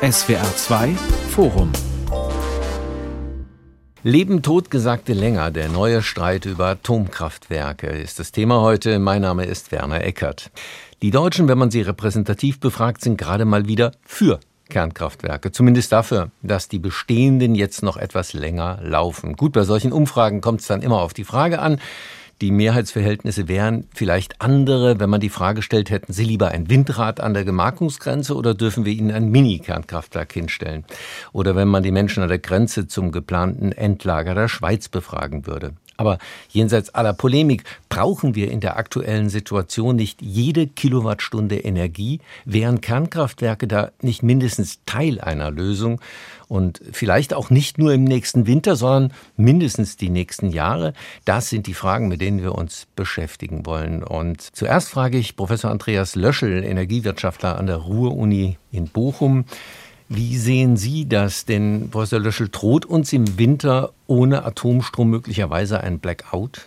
SWR 2 Forum Leben tot gesagte länger. Der neue Streit über Atomkraftwerke ist das Thema heute. Mein Name ist Werner Eckert. Die Deutschen, wenn man sie repräsentativ befragt, sind gerade mal wieder für Kernkraftwerke. Zumindest dafür, dass die bestehenden jetzt noch etwas länger laufen. Gut, bei solchen Umfragen kommt es dann immer auf die Frage an, die Mehrheitsverhältnisse wären vielleicht andere, wenn man die Frage stellt, hätten Sie lieber ein Windrad an der Gemarkungsgrenze oder dürfen wir Ihnen ein Mini-Kernkraftwerk hinstellen? Oder wenn man die Menschen an der Grenze zum geplanten Endlager der Schweiz befragen würde. Aber jenseits aller Polemik brauchen wir in der aktuellen Situation nicht jede Kilowattstunde Energie, wären Kernkraftwerke da nicht mindestens Teil einer Lösung und vielleicht auch nicht nur im nächsten Winter, sondern mindestens die nächsten Jahre. Das sind die Fragen, mit denen wir uns beschäftigen wollen. Und zuerst frage ich Professor Andreas Löschel, Energiewirtschaftler an der Ruhr-Uni in Bochum. Wie sehen Sie das? Denn Professor Löschel droht uns im Winter ohne Atomstrom möglicherweise ein Blackout?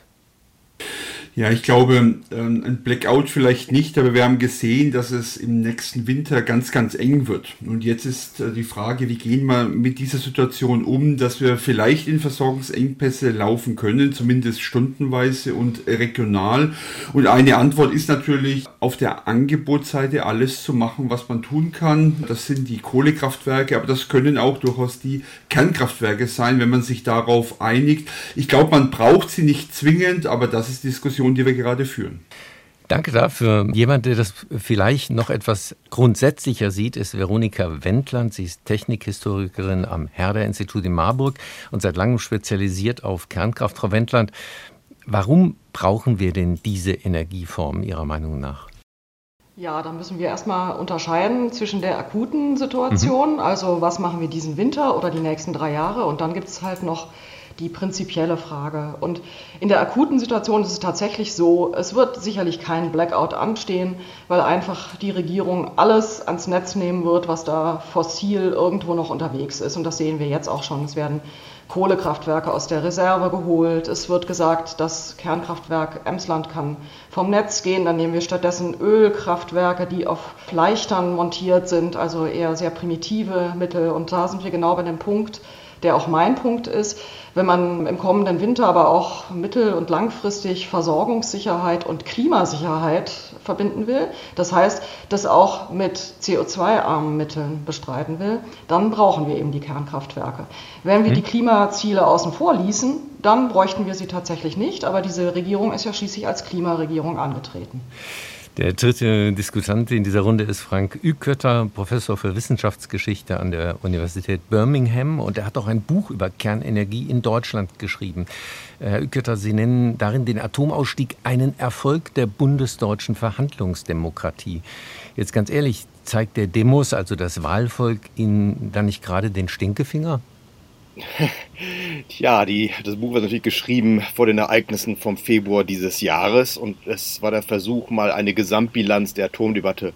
Ja, ich glaube, ähm, ein Blackout vielleicht nicht, aber wir haben gesehen, dass es im nächsten Winter ganz, ganz eng wird. Und jetzt ist äh, die Frage, wie gehen wir mit dieser Situation um, dass wir vielleicht in Versorgungsengpässe laufen können, zumindest stundenweise und regional. Und eine Antwort ist natürlich, auf der Angebotsseite alles zu machen, was man tun kann. Das sind die Kohlekraftwerke, aber das können auch durchaus die Kernkraftwerke sein, wenn man sich darauf einigt. Ich glaube, man braucht sie nicht zwingend, aber das ist Diskussion Diskussion, die wir gerade führen. Danke dafür. Jemand, der das vielleicht noch etwas grundsätzlicher sieht, ist Veronika Wendland. Sie ist Technikhistorikerin am Herder-Institut in Marburg und seit langem spezialisiert auf Kernkraft. Frau Wendland, warum brauchen wir denn diese Energieform Ihrer Meinung nach? Ja, da müssen wir erstmal unterscheiden zwischen der akuten Situation, mhm. also was machen wir diesen Winter oder die nächsten drei Jahre, und dann gibt es halt noch die prinzipielle Frage. Und in der akuten Situation ist es tatsächlich so, es wird sicherlich kein Blackout anstehen, weil einfach die Regierung alles ans Netz nehmen wird, was da fossil irgendwo noch unterwegs ist. Und das sehen wir jetzt auch schon. Es werden Kohlekraftwerke aus der Reserve geholt. Es wird gesagt, das Kernkraftwerk Emsland kann vom Netz gehen. Dann nehmen wir stattdessen Ölkraftwerke, die auf Leichtern montiert sind, also eher sehr primitive Mittel. Und da sind wir genau bei dem Punkt, der auch mein Punkt ist, wenn man im kommenden Winter aber auch mittel- und langfristig Versorgungssicherheit und Klimasicherheit verbinden will, das heißt, das auch mit CO2-armen Mitteln bestreiten will, dann brauchen wir eben die Kernkraftwerke. Wenn wir mhm. die Klimaziele außen vor ließen, dann bräuchten wir sie tatsächlich nicht, aber diese Regierung ist ja schließlich als Klimaregierung angetreten. Der dritte Diskutant in dieser Runde ist Frank Ükötter, Professor für Wissenschaftsgeschichte an der Universität Birmingham. Und er hat auch ein Buch über Kernenergie in Deutschland geschrieben. Herr Ükötter, Sie nennen darin den Atomausstieg einen Erfolg der bundesdeutschen Verhandlungsdemokratie. Jetzt ganz ehrlich, zeigt der Demos, also das Wahlvolk, Ihnen da nicht gerade den Stinkefinger? Ja, die, das Buch war natürlich geschrieben vor den Ereignissen vom Februar dieses Jahres und es war der Versuch, mal eine Gesamtbilanz der Atomdebatte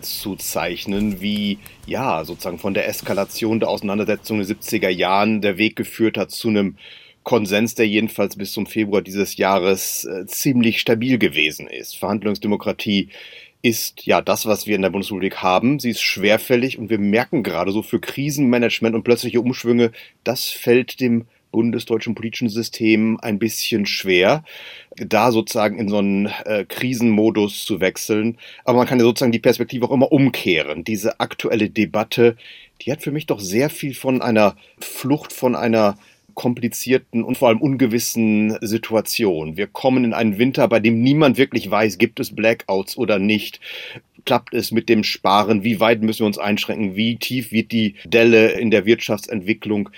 zu zeichnen, wie ja sozusagen von der Eskalation der Auseinandersetzung in den 70er Jahren der Weg geführt hat zu einem Konsens, der jedenfalls bis zum Februar dieses Jahres äh, ziemlich stabil gewesen ist. Verhandlungsdemokratie ist ja das, was wir in der Bundesrepublik haben. Sie ist schwerfällig und wir merken gerade so für Krisenmanagement und plötzliche Umschwünge, das fällt dem bundesdeutschen politischen System ein bisschen schwer, da sozusagen in so einen äh, Krisenmodus zu wechseln. Aber man kann ja sozusagen die Perspektive auch immer umkehren. Diese aktuelle Debatte, die hat für mich doch sehr viel von einer Flucht von einer komplizierten und vor allem ungewissen Situation. Wir kommen in einen Winter, bei dem niemand wirklich weiß, gibt es Blackouts oder nicht. Klappt es mit dem Sparen? Wie weit müssen wir uns einschränken? Wie tief wird die Delle in der Wirtschaftsentwicklung?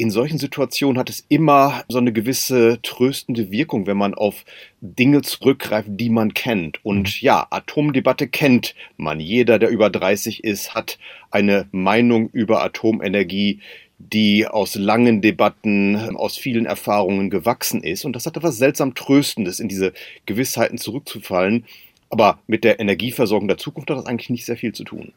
in solchen Situationen hat es immer so eine gewisse tröstende Wirkung, wenn man auf Dinge zurückgreift, die man kennt. Und mhm. ja, Atomdebatte kennt man. Jeder, der über 30 ist, hat eine Meinung über Atomenergie, die aus langen Debatten, aus vielen Erfahrungen gewachsen ist. Und das hat etwas seltsam Tröstendes, in diese Gewissheiten zurückzufallen. Aber mit der Energieversorgung der Zukunft hat das eigentlich nicht sehr viel zu tun.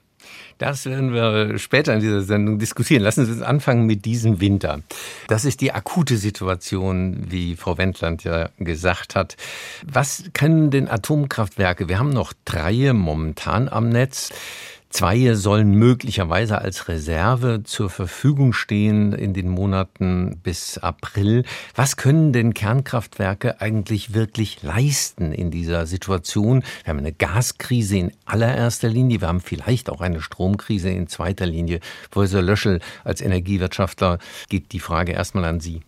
Das werden wir später in dieser Sendung diskutieren. Lassen Sie uns anfangen mit diesem Winter. Das ist die akute Situation, wie Frau Wendland ja gesagt hat. Was können denn Atomkraftwerke? Wir haben noch drei momentan am Netz Zwei sollen möglicherweise als Reserve zur Verfügung stehen in den Monaten bis April. Was können denn Kernkraftwerke eigentlich wirklich leisten in dieser Situation? Wir haben eine Gaskrise in allererster Linie. Wir haben vielleicht auch eine Stromkrise in zweiter Linie. Professor Löschel, als Energiewirtschaftler geht die Frage erstmal an Sie.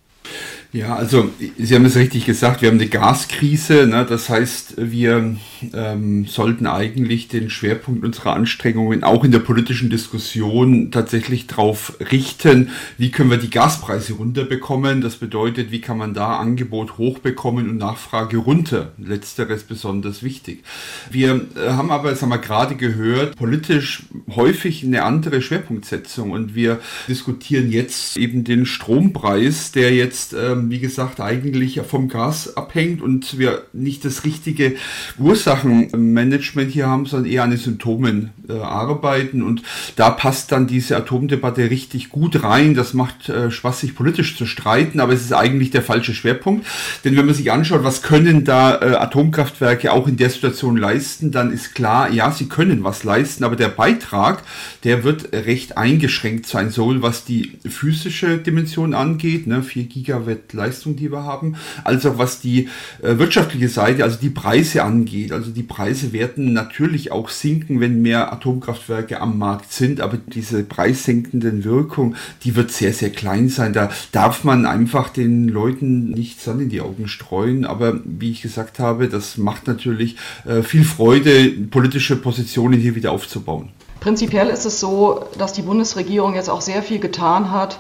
Ja, also Sie haben es richtig gesagt, wir haben eine Gaskrise. Ne? Das heißt, wir ähm, sollten eigentlich den Schwerpunkt unserer Anstrengungen auch in der politischen Diskussion tatsächlich darauf richten, wie können wir die Gaspreise runterbekommen. Das bedeutet, wie kann man da Angebot hochbekommen und Nachfrage runter. Letzteres besonders wichtig. Wir äh, haben aber, das haben wir gerade gehört, politisch häufig eine andere Schwerpunktsetzung und wir diskutieren jetzt eben den Strompreis, der jetzt ähm, wie gesagt, eigentlich vom Gas abhängt und wir nicht das richtige Ursachenmanagement hier haben, sondern eher an den Symptomen äh, arbeiten. Und da passt dann diese Atomdebatte richtig gut rein. Das macht äh, Spaß, sich politisch zu streiten, aber es ist eigentlich der falsche Schwerpunkt. Denn wenn man sich anschaut, was können da äh, Atomkraftwerke auch in der Situation leisten, dann ist klar, ja, sie können was leisten, aber der Beitrag, der wird recht eingeschränkt sein, sowohl was die physische Dimension angeht, ne, 4 Gigawatt Leistung, die wir haben, als auch was die äh, wirtschaftliche Seite, also die Preise angeht. Also die Preise werden natürlich auch sinken, wenn mehr Atomkraftwerke am Markt sind, aber diese preissenkenden Wirkung, die wird sehr, sehr klein sein. Da darf man einfach den Leuten nicht Sand in die Augen streuen. Aber wie ich gesagt habe, das macht natürlich äh, viel Freude, politische Positionen hier wieder aufzubauen. Prinzipiell ist es so, dass die Bundesregierung jetzt auch sehr viel getan hat,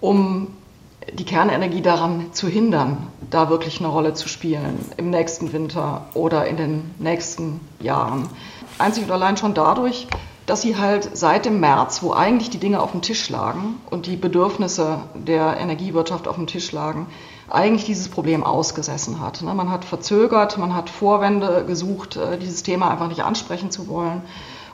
um die Kernenergie daran zu hindern, da wirklich eine Rolle zu spielen im nächsten Winter oder in den nächsten Jahren. Einzig und allein schon dadurch, dass sie halt seit dem März, wo eigentlich die Dinge auf dem Tisch lagen und die Bedürfnisse der Energiewirtschaft auf dem Tisch lagen, eigentlich dieses Problem ausgesessen hat. Ne, man hat verzögert, man hat Vorwände gesucht, äh, dieses Thema einfach nicht ansprechen zu wollen.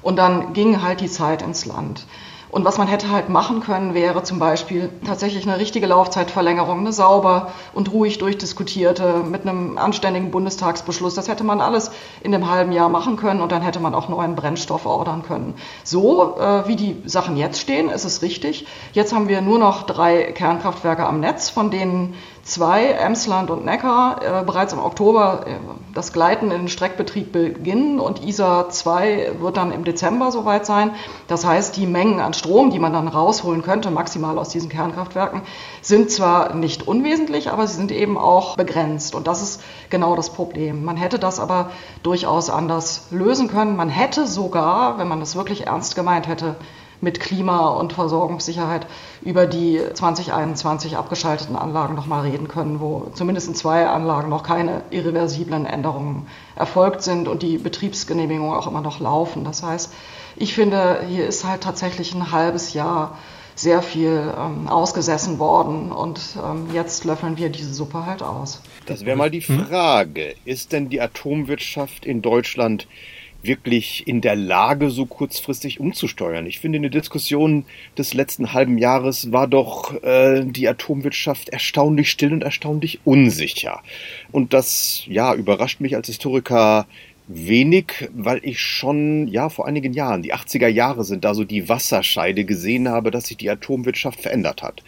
Und dann ging halt die Zeit ins Land. Und was man hätte halt machen können, wäre zum Beispiel tatsächlich eine richtige Laufzeitverlängerung, eine sauber und ruhig durchdiskutierte mit einem anständigen Bundestagsbeschluss. Das hätte man alles in einem halben Jahr machen können und dann hätte man auch neuen Brennstoff ordern können. So äh, wie die Sachen jetzt stehen, ist es richtig. Jetzt haben wir nur noch drei Kernkraftwerke am Netz, von denen zwei, Emsland und Neckar, äh, bereits im Oktober äh, das Gleiten in den Streckbetrieb beginnen und ISA 2 wird dann im Dezember soweit sein. Das heißt, die Mengen an Strom, die man dann rausholen könnte, maximal aus diesen Kernkraftwerken, sind zwar nicht unwesentlich, aber sie sind eben auch begrenzt. Und das ist genau das Problem. Man hätte das aber durchaus anders lösen können. Man hätte sogar, wenn man das wirklich ernst gemeint hätte, mit Klima und Versorgungssicherheit über die 2021 abgeschalteten Anlagen noch mal reden können, wo zumindest in zwei Anlagen noch keine irreversiblen Änderungen erfolgt sind und die Betriebsgenehmigungen auch immer noch laufen. Das heißt, ich finde, hier ist halt tatsächlich ein halbes Jahr sehr viel ähm, ausgesessen worden und ähm, jetzt löffeln wir diese Suppe halt aus. Das wäre mal die hm? Frage. Ist denn die Atomwirtschaft in Deutschland wirklich in der Lage, so kurzfristig umzusteuern. Ich finde, in der Diskussion des letzten halben Jahres war doch äh, die Atomwirtschaft erstaunlich still und erstaunlich unsicher. Und das, ja, überrascht mich als Historiker wenig, weil ich schon, ja, vor einigen Jahren, die 80er Jahre sind da so die Wasserscheide gesehen habe, dass sich die Atomwirtschaft verändert hat.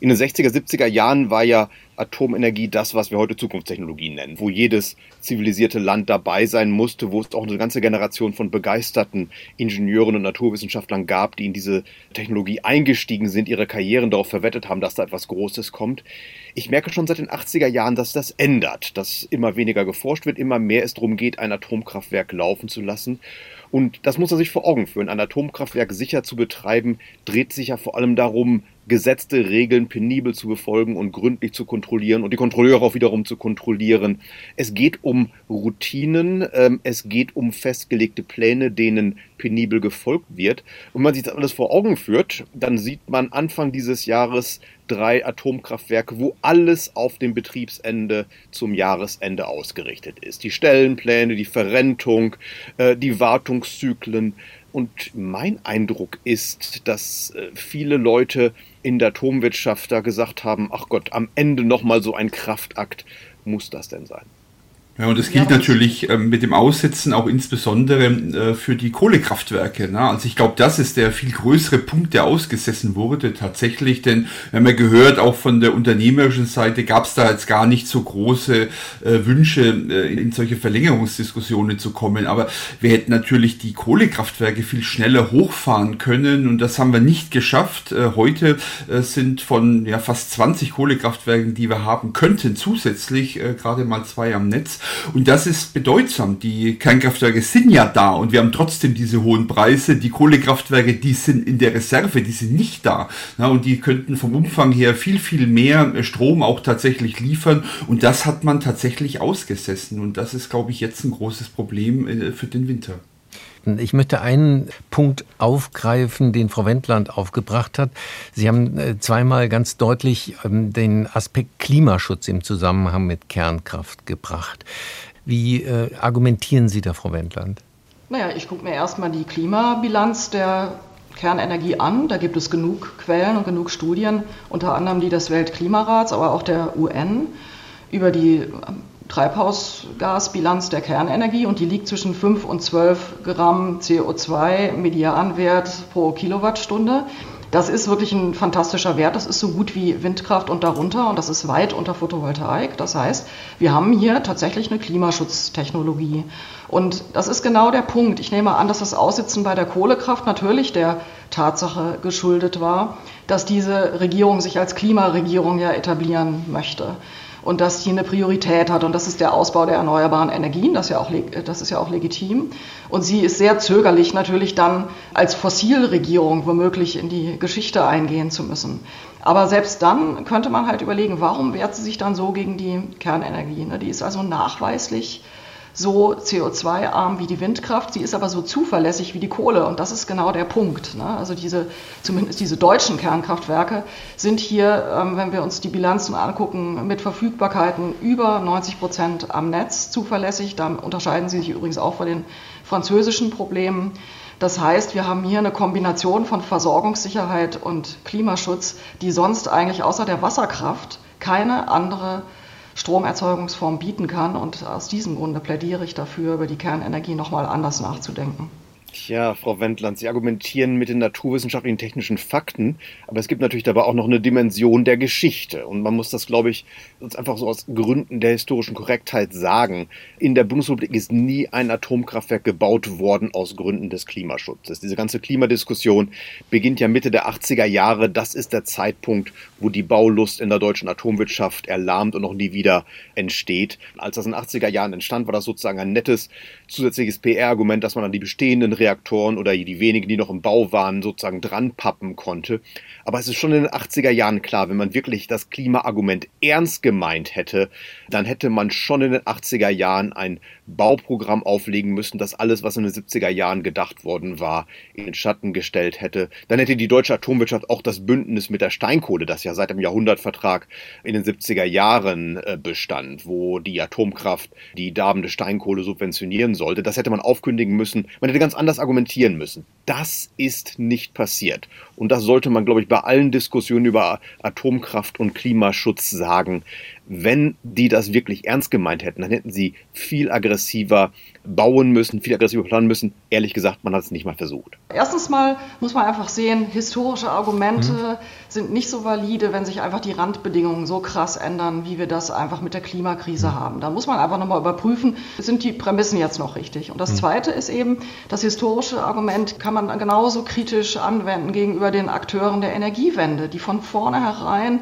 In den 60er, 70er Jahren war ja Atomenergie das, was wir heute Zukunftstechnologie nennen, wo jedes zivilisierte Land dabei sein musste, wo es auch eine ganze Generation von begeisterten Ingenieuren und Naturwissenschaftlern gab, die in diese Technologie eingestiegen sind, ihre Karrieren darauf verwettet haben, dass da etwas Großes kommt. Ich merke schon seit den 80er Jahren, dass das ändert, dass immer weniger geforscht wird, immer mehr es darum geht, ein Atomkraftwerk laufen zu lassen. Und das muss er sich vor Augen führen. Ein Atomkraftwerk sicher zu betreiben, dreht sich ja vor allem darum, gesetzte Regeln penibel zu befolgen und gründlich zu kontrollieren und die Kontrolleure auch wiederum zu kontrollieren. Es geht um Routinen, ähm, es geht um festgelegte Pläne, denen penibel gefolgt wird. Und wenn man sich das alles vor Augen führt, dann sieht man Anfang dieses Jahres drei Atomkraftwerke, wo alles auf dem Betriebsende zum Jahresende ausgerichtet ist. Die Stellenpläne, die Verrentung, äh, die Wartungszyklen. Und mein Eindruck ist, dass äh, viele Leute in der Atomwirtschaft da gesagt haben, ach Gott, am Ende nochmal so ein Kraftakt, muss das denn sein? Ja, und das gilt ja, natürlich ähm, mit dem Aussetzen auch insbesondere äh, für die Kohlekraftwerke. Ne? Also ich glaube, das ist der viel größere Punkt, der ausgesessen wurde tatsächlich. Denn wir haben ja gehört, auch von der unternehmerischen Seite gab es da jetzt gar nicht so große äh, Wünsche, äh, in solche Verlängerungsdiskussionen zu kommen. Aber wir hätten natürlich die Kohlekraftwerke viel schneller hochfahren können und das haben wir nicht geschafft. Äh, heute äh, sind von ja, fast 20 Kohlekraftwerken, die wir haben könnten, zusätzlich äh, gerade mal zwei am Netz. Und das ist bedeutsam. Die Kernkraftwerke sind ja da und wir haben trotzdem diese hohen Preise. Die Kohlekraftwerke, die sind in der Reserve, die sind nicht da. Ja, und die könnten vom Umfang her viel, viel mehr Strom auch tatsächlich liefern. Und das hat man tatsächlich ausgesessen. Und das ist, glaube ich, jetzt ein großes Problem äh, für den Winter. Ich möchte einen Punkt aufgreifen, den Frau Wendland aufgebracht hat. Sie haben äh, zweimal ganz deutlich ähm, den Aspekt Klimaschutz im Zusammenhang mit Kernkraft gebracht. Wie äh, argumentieren Sie da, Frau Wendland? Naja, ich gucke mir erstmal die Klimabilanz der Kernenergie an. Da gibt es genug Quellen und genug Studien, unter anderem die des Weltklimarats, aber auch der UN über die Treibhausgasbilanz der Kernenergie und die liegt zwischen 5 und 12 Gramm CO2 Medianwert pro Kilowattstunde. Das ist wirklich ein fantastischer Wert. Das ist so gut wie Windkraft und darunter und das ist weit unter Photovoltaik. Das heißt, wir haben hier tatsächlich eine Klimaschutztechnologie. Und das ist genau der Punkt. Ich nehme an, dass das Aussitzen bei der Kohlekraft natürlich der Tatsache geschuldet war, dass diese Regierung sich als Klimaregierung ja etablieren möchte und dass eine Priorität hat und das ist der Ausbau der erneuerbaren Energien, das ist ja auch, das ist ja auch legitim. Und sie ist sehr zögerlich natürlich dann als Fossilregierung womöglich in die Geschichte eingehen zu müssen. Aber selbst dann könnte man halt überlegen, warum wehrt sie sich dann so gegen die Kernenergie? Ne? Die ist also nachweislich so CO2-arm wie die Windkraft, sie ist aber so zuverlässig wie die Kohle. Und das ist genau der Punkt. Ne? Also diese, zumindest diese deutschen Kernkraftwerke sind hier, ähm, wenn wir uns die Bilanzen angucken, mit Verfügbarkeiten über 90 Prozent am Netz zuverlässig. Da unterscheiden sie sich übrigens auch von den französischen Problemen. Das heißt, wir haben hier eine Kombination von Versorgungssicherheit und Klimaschutz, die sonst eigentlich außer der Wasserkraft keine andere Stromerzeugungsform bieten kann. Und aus diesem Grunde plädiere ich dafür, über die Kernenergie nochmal anders nachzudenken. Ja, Frau Wendland, Sie argumentieren mit den naturwissenschaftlichen technischen Fakten, aber es gibt natürlich dabei auch noch eine Dimension der Geschichte. Und man muss das, glaube ich, uns einfach so aus Gründen der historischen Korrektheit sagen. In der Bundesrepublik ist nie ein Atomkraftwerk gebaut worden aus Gründen des Klimaschutzes. Diese ganze Klimadiskussion beginnt ja Mitte der 80er Jahre. Das ist der Zeitpunkt, wo die Baulust in der deutschen Atomwirtschaft erlahmt und noch nie wieder entsteht. Als das in den 80er Jahren entstand, war das sozusagen ein nettes zusätzliches PR-Argument, dass man an die bestehenden Reaktoren oder die wenigen, die noch im Bau waren, sozusagen dranpappen konnte. Aber es ist schon in den 80er Jahren klar, wenn man wirklich das Klimaargument ernst gemeint hätte, dann hätte man schon in den 80er Jahren ein Bauprogramm auflegen müssen, das alles, was in den 70er Jahren gedacht worden war, in den Schatten gestellt hätte. Dann hätte die deutsche Atomwirtschaft auch das Bündnis mit der Steinkohle, das ja seit dem Jahrhundertvertrag in den 70er Jahren äh, bestand, wo die Atomkraft die darbende Steinkohle subventionieren sollte, das hätte man aufkündigen müssen. Man hätte ganz anders argumentieren müssen. Das ist nicht passiert. Und das sollte man, glaube ich, bei allen Diskussionen über Atomkraft und Klimaschutz sagen wenn die das wirklich ernst gemeint hätten, dann hätten sie viel aggressiver bauen müssen, viel aggressiver planen müssen. Ehrlich gesagt, man hat es nicht mal versucht. Erstens mal muss man einfach sehen, historische Argumente mhm. sind nicht so valide, wenn sich einfach die Randbedingungen so krass ändern, wie wir das einfach mit der Klimakrise mhm. haben. Da muss man einfach nochmal überprüfen, sind die Prämissen jetzt noch richtig. Und das mhm. Zweite ist eben, das historische Argument kann man genauso kritisch anwenden gegenüber den Akteuren der Energiewende, die von vornherein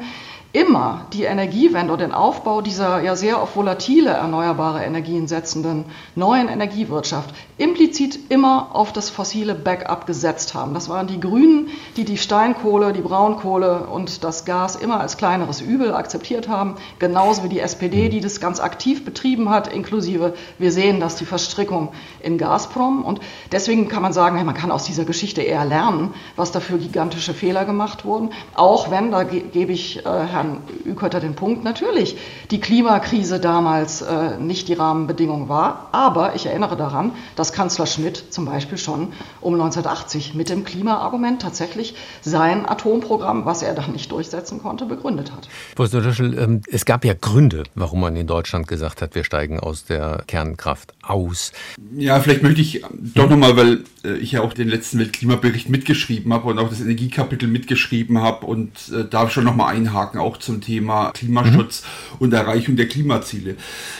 immer die Energiewende und den Aufbau dieser ja sehr auf volatile erneuerbare Energien setzenden neuen Energiewirtschaft implizit immer auf das fossile Backup gesetzt haben. Das waren die Grünen, die die Steinkohle, die Braunkohle und das Gas immer als kleineres Übel akzeptiert haben, genauso wie die SPD, die das ganz aktiv betrieben hat, inklusive wir sehen, dass die Verstrickung in Gazprom und deswegen kann man sagen, man kann aus dieser Geschichte eher lernen, was dafür gigantische Fehler gemacht wurden, auch wenn, da gebe ich äh, Herrn Herrn Ükötter den Punkt, natürlich, die Klimakrise damals äh, nicht die Rahmenbedingung war, aber ich erinnere daran, dass Kanzler Schmidt zum Beispiel schon um 1980 mit dem Klimaargument tatsächlich sein Atomprogramm, was er dann nicht durchsetzen konnte, begründet hat. Professor Löschel, ähm, es gab ja Gründe, warum man in Deutschland gesagt hat, wir steigen aus der Kernkraft aus. Ja, vielleicht möchte ich doch nochmal, weil äh, ich ja auch den letzten Weltklimabericht mitgeschrieben habe und auch das Energiekapitel mitgeschrieben habe und äh, da schon nochmal einhaken, auch zum Thema Klimaschutz mhm. und Erreichung der Klimaziele.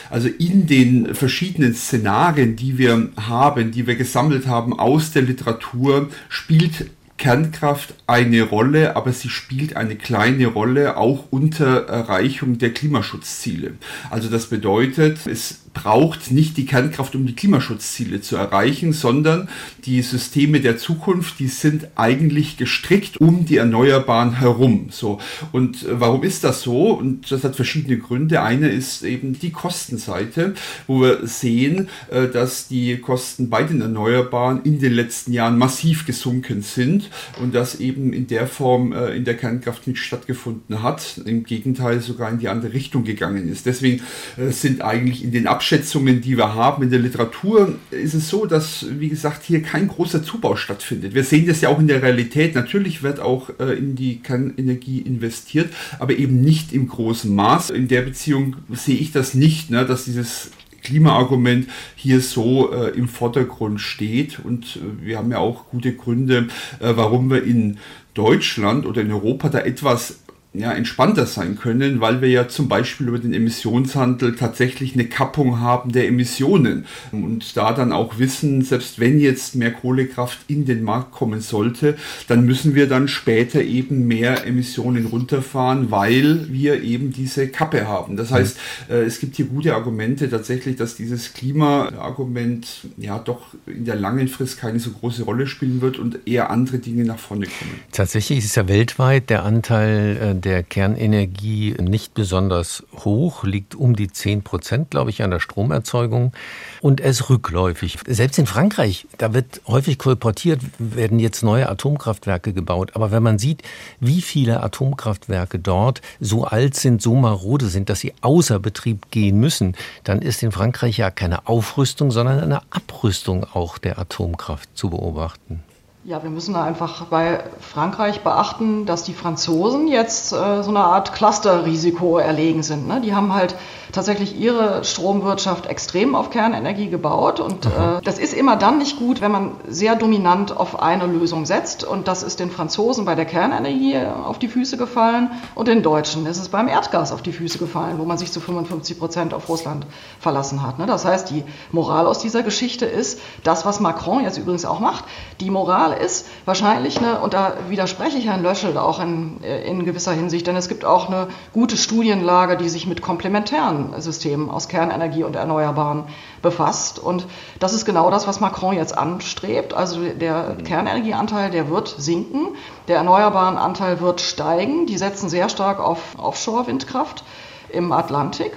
Also in den verschiedenen Szenarien, die wir haben, die wir gesammelt haben aus der Literatur, spielt Kernkraft eine Rolle, aber sie spielt eine kleine Rolle auch unter Erreichung der Klimaschutzziele. Also das bedeutet, es braucht nicht die Kernkraft, um die Klimaschutzziele zu erreichen, sondern die Systeme der Zukunft, die sind eigentlich gestrickt um die Erneuerbaren herum. So. Und äh, warum ist das so? Und das hat verschiedene Gründe. Eine ist eben die Kostenseite, wo wir sehen, äh, dass die Kosten bei den Erneuerbaren in den letzten Jahren massiv gesunken sind und das eben in der Form äh, in der Kernkraft nicht stattgefunden hat. Im Gegenteil sogar in die andere Richtung gegangen ist. Deswegen sind eigentlich in den Abschätzungen, die wir haben in der Literatur, ist es so, dass, wie gesagt, hier kein großer Zubau stattfindet. Wir sehen das ja auch in der Realität. Natürlich wird auch äh, in die Kernenergie investiert, aber eben nicht im großen Maß. In der Beziehung sehe ich das nicht, ne, dass dieses Klimaargument hier so äh, im Vordergrund steht. Und äh, wir haben ja auch gute Gründe, äh, warum wir in Deutschland oder in Europa da etwas ja, entspannter sein können, weil wir ja zum Beispiel über den Emissionshandel tatsächlich eine Kappung haben der Emissionen und da dann auch wissen, selbst wenn jetzt mehr Kohlekraft in den Markt kommen sollte, dann müssen wir dann später eben mehr Emissionen runterfahren, weil wir eben diese Kappe haben. Das heißt, äh, es gibt hier gute Argumente tatsächlich, dass dieses Klimaargument ja doch in der langen Frist keine so große Rolle spielen wird und eher andere Dinge nach vorne kommen. Tatsächlich ist ja weltweit der Anteil äh, der Kernenergie nicht besonders hoch, liegt um die 10 Prozent, glaube ich, an der Stromerzeugung und ist rückläufig. Selbst in Frankreich, da wird häufig kolportiert, werden jetzt neue Atomkraftwerke gebaut. Aber wenn man sieht, wie viele Atomkraftwerke dort so alt sind, so marode sind, dass sie außer Betrieb gehen müssen, dann ist in Frankreich ja keine Aufrüstung, sondern eine Abrüstung auch der Atomkraft zu beobachten. Ja, wir müssen einfach bei Frankreich beachten, dass die Franzosen jetzt äh, so eine Art Clusterrisiko erlegen sind. Ne? Die haben halt tatsächlich ihre Stromwirtschaft extrem auf Kernenergie gebaut. Und äh, das ist immer dann nicht gut, wenn man sehr dominant auf eine Lösung setzt. Und das ist den Franzosen bei der Kernenergie auf die Füße gefallen und den Deutschen ist es beim Erdgas auf die Füße gefallen, wo man sich zu 55 Prozent auf Russland verlassen hat. Ne? Das heißt, die Moral aus dieser Geschichte ist, das, was Macron jetzt übrigens auch macht, die Moral ist wahrscheinlich, ne, und da widerspreche ich Herrn Löschel auch in, in gewisser Hinsicht, denn es gibt auch eine gute Studienlage, die sich mit komplementären System aus Kernenergie und Erneuerbaren befasst. Und das ist genau das, was Macron jetzt anstrebt. Also der Kernenergieanteil, der wird sinken, der erneuerbaren Anteil wird steigen. Die setzen sehr stark auf Offshore-Windkraft im Atlantik.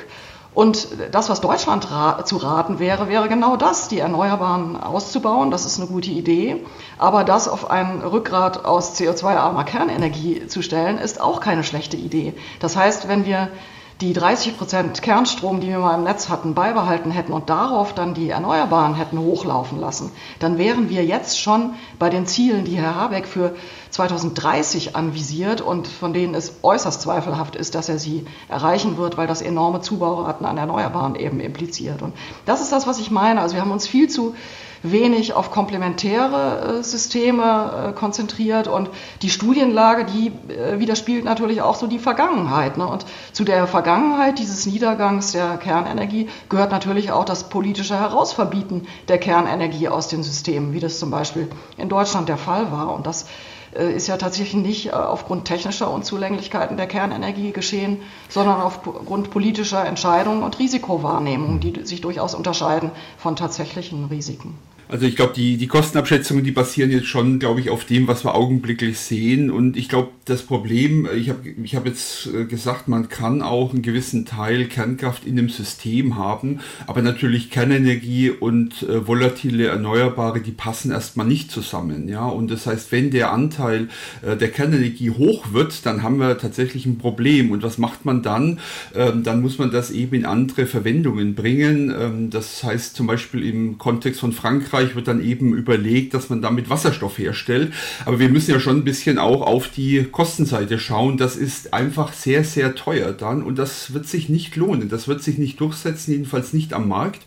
Und das, was Deutschland ra zu raten wäre, wäre genau das, die Erneuerbaren auszubauen. Das ist eine gute Idee. Aber das auf ein Rückgrat aus CO2-armer Kernenergie zu stellen, ist auch keine schlechte Idee. Das heißt, wenn wir die 30 Prozent Kernstrom, die wir mal im Netz hatten, beibehalten hätten und darauf dann die Erneuerbaren hätten hochlaufen lassen, dann wären wir jetzt schon bei den Zielen, die Herr Habeck für 2030 anvisiert und von denen es äußerst zweifelhaft ist, dass er sie erreichen wird, weil das enorme Zubauraten an Erneuerbaren eben impliziert. Und das ist das, was ich meine. Also wir haben uns viel zu wenig auf komplementäre äh, Systeme äh, konzentriert und die Studienlage, die äh, widerspiegelt natürlich auch so die Vergangenheit. Ne? Und zu der Vergangenheit dieses Niedergangs der Kernenergie gehört natürlich auch das politische Herausverbieten der Kernenergie aus den Systemen, wie das zum Beispiel in Deutschland der Fall war. Und das ist ja tatsächlich nicht aufgrund technischer Unzulänglichkeiten der Kernenergie geschehen, sondern aufgrund politischer Entscheidungen und Risikowahrnehmungen, die sich durchaus unterscheiden von tatsächlichen Risiken. Also ich glaube, die, die Kostenabschätzungen, die basieren jetzt schon, glaube ich, auf dem, was wir augenblicklich sehen. Und ich glaube, das Problem, ich habe ich hab jetzt äh, gesagt, man kann auch einen gewissen Teil Kernkraft in dem System haben, aber natürlich Kernenergie und äh, volatile Erneuerbare, die passen erstmal nicht zusammen. Ja? Und das heißt, wenn der Anteil äh, der Kernenergie hoch wird, dann haben wir tatsächlich ein Problem. Und was macht man dann? Ähm, dann muss man das eben in andere Verwendungen bringen. Ähm, das heißt zum Beispiel im Kontext von Frankreich, Frankreich wird dann eben überlegt, dass man damit Wasserstoff herstellt. Aber wir müssen ja schon ein bisschen auch auf die Kostenseite schauen. Das ist einfach sehr, sehr teuer dann und das wird sich nicht lohnen. Das wird sich nicht durchsetzen, jedenfalls nicht am Markt.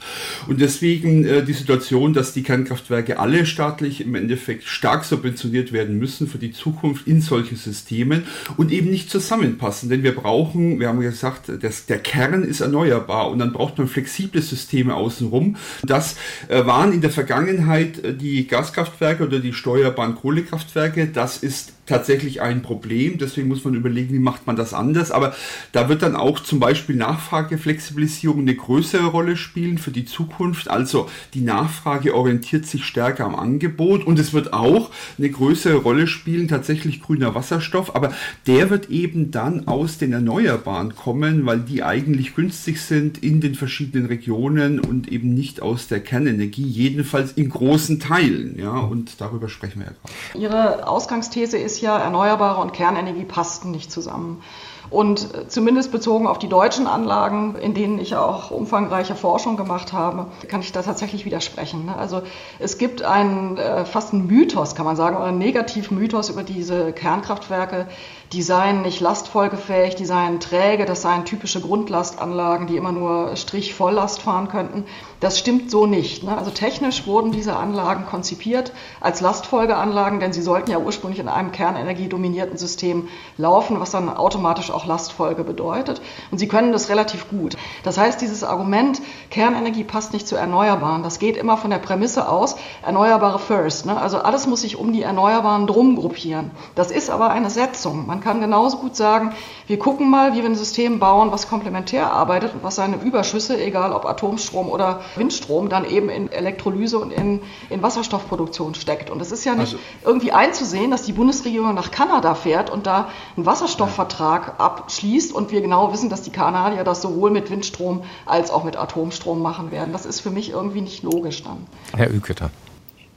Und deswegen äh, die Situation, dass die Kernkraftwerke alle staatlich im Endeffekt stark subventioniert werden müssen für die Zukunft in solchen Systemen und eben nicht zusammenpassen. Denn wir brauchen, wir haben gesagt, das, der Kern ist erneuerbar und dann braucht man flexible Systeme außenrum. Das äh, waren in der Vergangenheit Vergangenheit äh, die Gaskraftwerke oder die steuerbaren Kohlekraftwerke. Das ist tatsächlich ein Problem. Deswegen muss man überlegen, wie macht man das anders. Aber da wird dann auch zum Beispiel Nachfrageflexibilisierung eine größere Rolle spielen für die Zukunft. Also die Nachfrage orientiert sich stärker am Angebot und es wird auch eine größere Rolle spielen, tatsächlich grüner Wasserstoff. Aber der wird eben dann aus den Erneuerbaren kommen, weil die eigentlich günstig sind in den verschiedenen Regionen und eben nicht aus der Kernenergie, jedenfalls in großen Teilen. Ja, und darüber sprechen wir ja gerade. Ihre Ausgangsthese ist ja, Erneuerbare und Kernenergie passten nicht zusammen. Und zumindest bezogen auf die deutschen Anlagen, in denen ich auch umfangreiche Forschung gemacht habe, kann ich da tatsächlich widersprechen. Ne? Also es gibt einen äh, fast einen Mythos, kann man sagen, oder einen Negativmythos über diese Kernkraftwerke, die seien nicht lastfolgefähig, die seien träge, das seien typische Grundlastanlagen, die immer nur Strich-Volllast fahren könnten. Das stimmt so nicht. Ne? Also technisch wurden diese Anlagen konzipiert als Lastfolgeanlagen, denn sie sollten ja ursprünglich in einem kernenergiedominierten System laufen, was dann automatisch auch Lastfolge bedeutet. Und sie können das relativ gut. Das heißt, dieses Argument, Kernenergie passt nicht zu Erneuerbaren, das geht immer von der Prämisse aus, Erneuerbare first. Ne? Also alles muss sich um die Erneuerbaren drum gruppieren. Das ist aber eine Setzung. Man kann genauso gut sagen, wir gucken mal, wie wir ein System bauen, was komplementär arbeitet und was seine Überschüsse, egal ob Atomstrom oder Windstrom, dann eben in Elektrolyse und in, in Wasserstoffproduktion steckt. Und es ist ja nicht also, irgendwie einzusehen, dass die Bundesregierung nach Kanada fährt und da einen Wasserstoffvertrag ja. Abschließt und wir genau wissen, dass die Kanadier das sowohl mit Windstrom als auch mit Atomstrom machen werden. Das ist für mich irgendwie nicht logisch dann. Herr Üketer.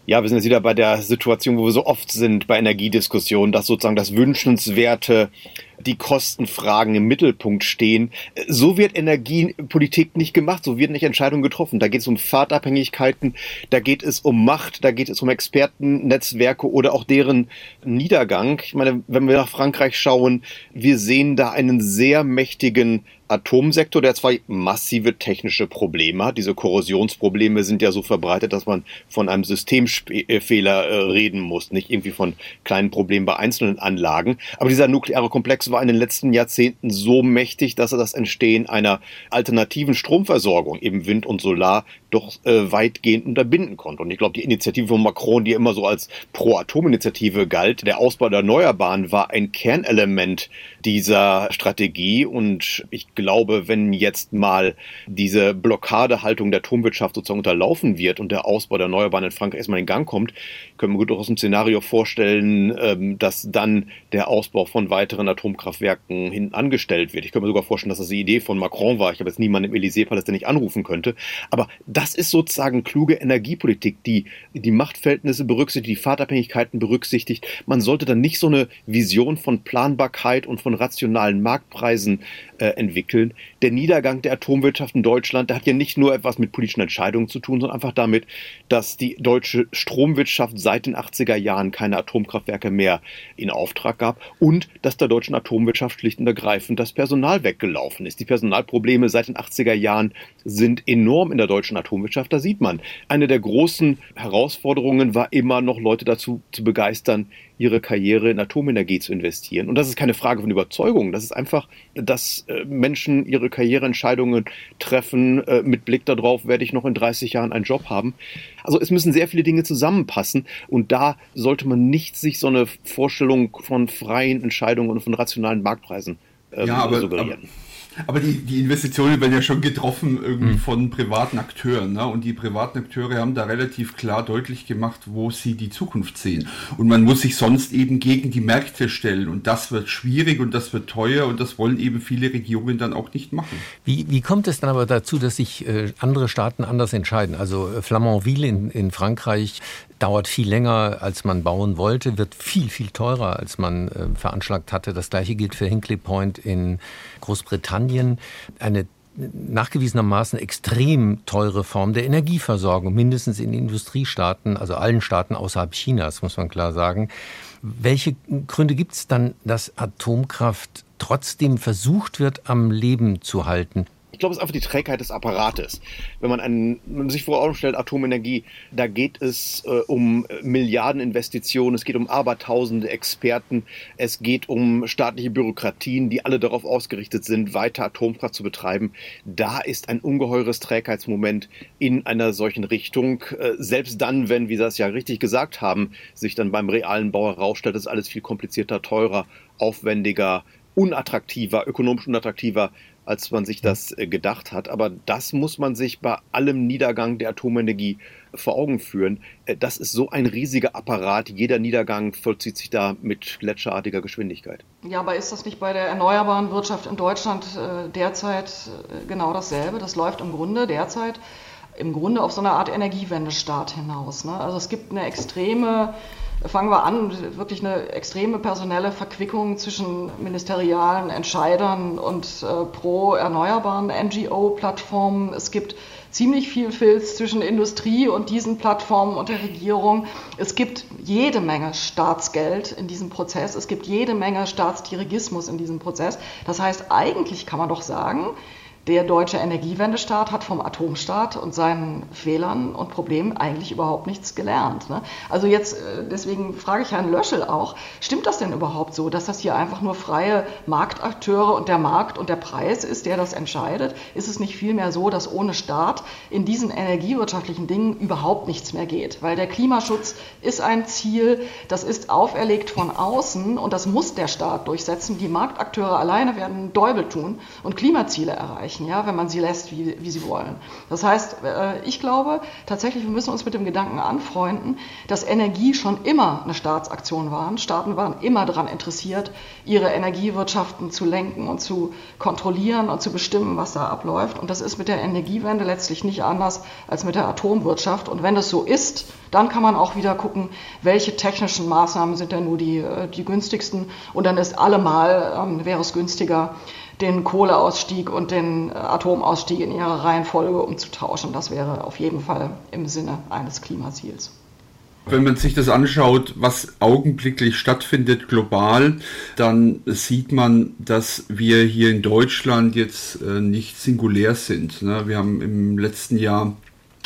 Ja, wir sind jetzt wieder bei der Situation, wo wir so oft sind bei Energiediskussionen, dass sozusagen das Wünschenswerte die Kostenfragen im Mittelpunkt stehen. So wird Energiepolitik nicht gemacht, so werden nicht Entscheidungen getroffen. Da geht es um Fahrtabhängigkeiten, da geht es um Macht, da geht es um Expertennetzwerke oder auch deren Niedergang. Ich meine, wenn wir nach Frankreich schauen, wir sehen da einen sehr mächtigen Atomsektor, der zwar massive technische Probleme hat. Diese Korrosionsprobleme sind ja so verbreitet, dass man von einem Systemfehler äh, reden muss, nicht irgendwie von kleinen Problemen bei einzelnen Anlagen. Aber dieser nukleare Komplex war in den letzten Jahrzehnten so mächtig, dass er das Entstehen einer alternativen Stromversorgung, eben Wind und Solar, doch äh, weitgehend unterbinden konnte. Und ich glaube, die Initiative von Macron, die immer so als Pro-Atom-Initiative galt, der Ausbau der Erneuerbaren war ein Kernelement dieser Strategie. Und ich glaube, wenn jetzt mal diese Blockadehaltung der Atomwirtschaft sozusagen unterlaufen wird und der Ausbau der Erneuerbaren in Frankreich erstmal in Gang kommt, können wir gut aus dem Szenario vorstellen, ähm, dass dann der Ausbau von weiteren Atomkraftwerken hinten angestellt wird. Ich könnte mir sogar vorstellen, dass das die Idee von Macron war. Ich habe jetzt niemanden im Élysée-Palast, der nicht anrufen könnte. Aber das ist sozusagen kluge Energiepolitik, die die Machtverhältnisse berücksichtigt, die Fahrtabhängigkeiten berücksichtigt. Man sollte dann nicht so eine Vision von Planbarkeit und von rationalen Marktpreisen äh, entwickeln. Der Niedergang der Atomwirtschaft in Deutschland, der hat ja nicht nur etwas mit politischen Entscheidungen zu tun, sondern einfach damit, dass die deutsche Stromwirtschaft seit den 80er Jahren keine Atomkraftwerke mehr in Auftrag gab und dass der deutschen Atomwirtschaft schlicht und ergreifend das Personal weggelaufen ist. Die Personalprobleme seit den 80er Jahren sind enorm in der deutschen Atomwirtschaft. Da sieht man, eine der großen Herausforderungen war immer noch Leute dazu zu begeistern, ihre Karriere in Atomenergie zu investieren. Und das ist keine Frage von Überzeugung. Das ist einfach, dass äh, Menschen ihre Karriereentscheidungen treffen äh, mit Blick darauf, werde ich noch in 30 Jahren einen Job haben. Also es müssen sehr viele Dinge zusammenpassen. Und da sollte man nicht sich so eine Vorstellung von freien Entscheidungen und von rationalen Marktpreisen ähm, ja, aber, suggerieren. Aber Aber die, die Investitionen werden ja schon getroffen irgendwie mhm. von privaten Akteuren. Ne? Und die privaten Akteure haben da relativ klar deutlich gemacht, wo sie die Zukunft sehen. Und man muss sich sonst eben gegen die Märkte stellen. Und das wird schwierig und das wird teuer und das wollen eben viele Regierungen dann auch nicht machen. Wie, wie kommt es dann aber dazu, dass sich äh, andere Staaten anders entscheiden? Also äh, Flamanville in, in Frankreich dauert viel länger, als man bauen wollte, wird viel, viel teurer, als man äh, veranschlagt hatte. Das gleiche gilt für Hinkley Point in Großbritannien. Eine nachgewiesenermaßen extrem teure Form der Energieversorgung, mindestens in Industriestaaten, also allen Staaten außerhalb Chinas, muss man klar sagen. Welche Gründe gibt es dann, dass Atomkraft trotzdem versucht wird, am Leben zu halten? Ich glaube, es ist einfach die Trägheit des Apparates. Wenn man, einen, man sich vor Augen stellt, Atomenergie, da geht es äh, um Milliardeninvestitionen, es geht um abertausende Experten, es geht um staatliche Bürokratien, die alle darauf ausgerichtet sind, weiter Atomkraft zu betreiben. Da ist ein ungeheures Trägheitsmoment in einer solchen Richtung. Äh, selbst dann, wenn, wie Sie das ja richtig gesagt haben, sich dann beim realen Bau herausstellt, ist alles viel komplizierter, teurer, aufwendiger, unattraktiver, ökonomisch unattraktiver als man sich das äh, gedacht hat. Aber das muss man sich bei allem Niedergang der Atomenergie vor Augen führen. Äh, das ist so ein riesiger Apparat. Jeder Niedergang vollzieht sich da mit gletscherartiger Geschwindigkeit. Ja, aber ist das nicht bei der erneuerbaren Wirtschaft in Deutschland äh, derzeit genau dasselbe? Das läuft im Grunde derzeit im Grunde auf so eine Art Energiewendestart hinaus. Ne? Also es gibt eine extreme fangen wir an, wirklich eine extreme personelle Verquickung zwischen ministerialen Entscheidern und äh, pro erneuerbaren NGO-Plattformen. Es gibt ziemlich viel Filz zwischen Industrie und diesen Plattformen und der Regierung. Es gibt jede Menge Staatsgeld in diesem Prozess. Es gibt jede Menge Staatsdirigismus in diesem Prozess. Das heißt, eigentlich kann man doch sagen, der deutsche Energiewendestaat hat vom Atomstaat und seinen Fehlern und Problemen eigentlich überhaupt nichts gelernt. Ne? Also jetzt, äh, deswegen frage ich Herrn Löschel auch, stimmt das denn überhaupt so, dass das hier einfach nur freie Marktakteure und der Markt und der Preis ist, der das entscheidet? Ist es nicht vielmehr so, dass ohne Staat in diesen energiewirtschaftlichen Dingen überhaupt nichts mehr geht? Weil der Klimaschutz ist ein Ziel, das ist auferlegt von außen und das muss der Staat durchsetzen. Die Marktakteure alleine werden Däubel tun und Klimaziele erreichen erreichen, ja, wenn man sie lässt, wie, wie sie wollen. Das heißt, äh, ich glaube tatsächlich, wir müssen uns mit dem Gedanken anfreunden, dass Energie schon immer eine Staatsaktion war. Staaten waren immer daran interessiert, ihre Energiewirtschaften zu lenken und zu kontrollieren und zu bestimmen, was da abläuft. Und das ist mit der Energiewende letztlich nicht anders als mit der Atomwirtschaft. Und wenn das so ist, dann kann man auch wieder gucken, welche technischen Maßnahmen sind denn nur die, äh, die günstigsten. Und dann ist allemal, ähm, wäre es günstiger, den Kohleausstieg und den äh, Atomausstieg in ihrer Reihenfolge umzutauschen. Das wäre auf jeden Fall im Sinne eines Klimaziels. Wenn man sich das anschaut, was augenblicklich stattfindet global, dann sieht man, dass wir hier in Deutschland jetzt äh, nicht singulär sind. Ne? Wir haben im letzten Jahr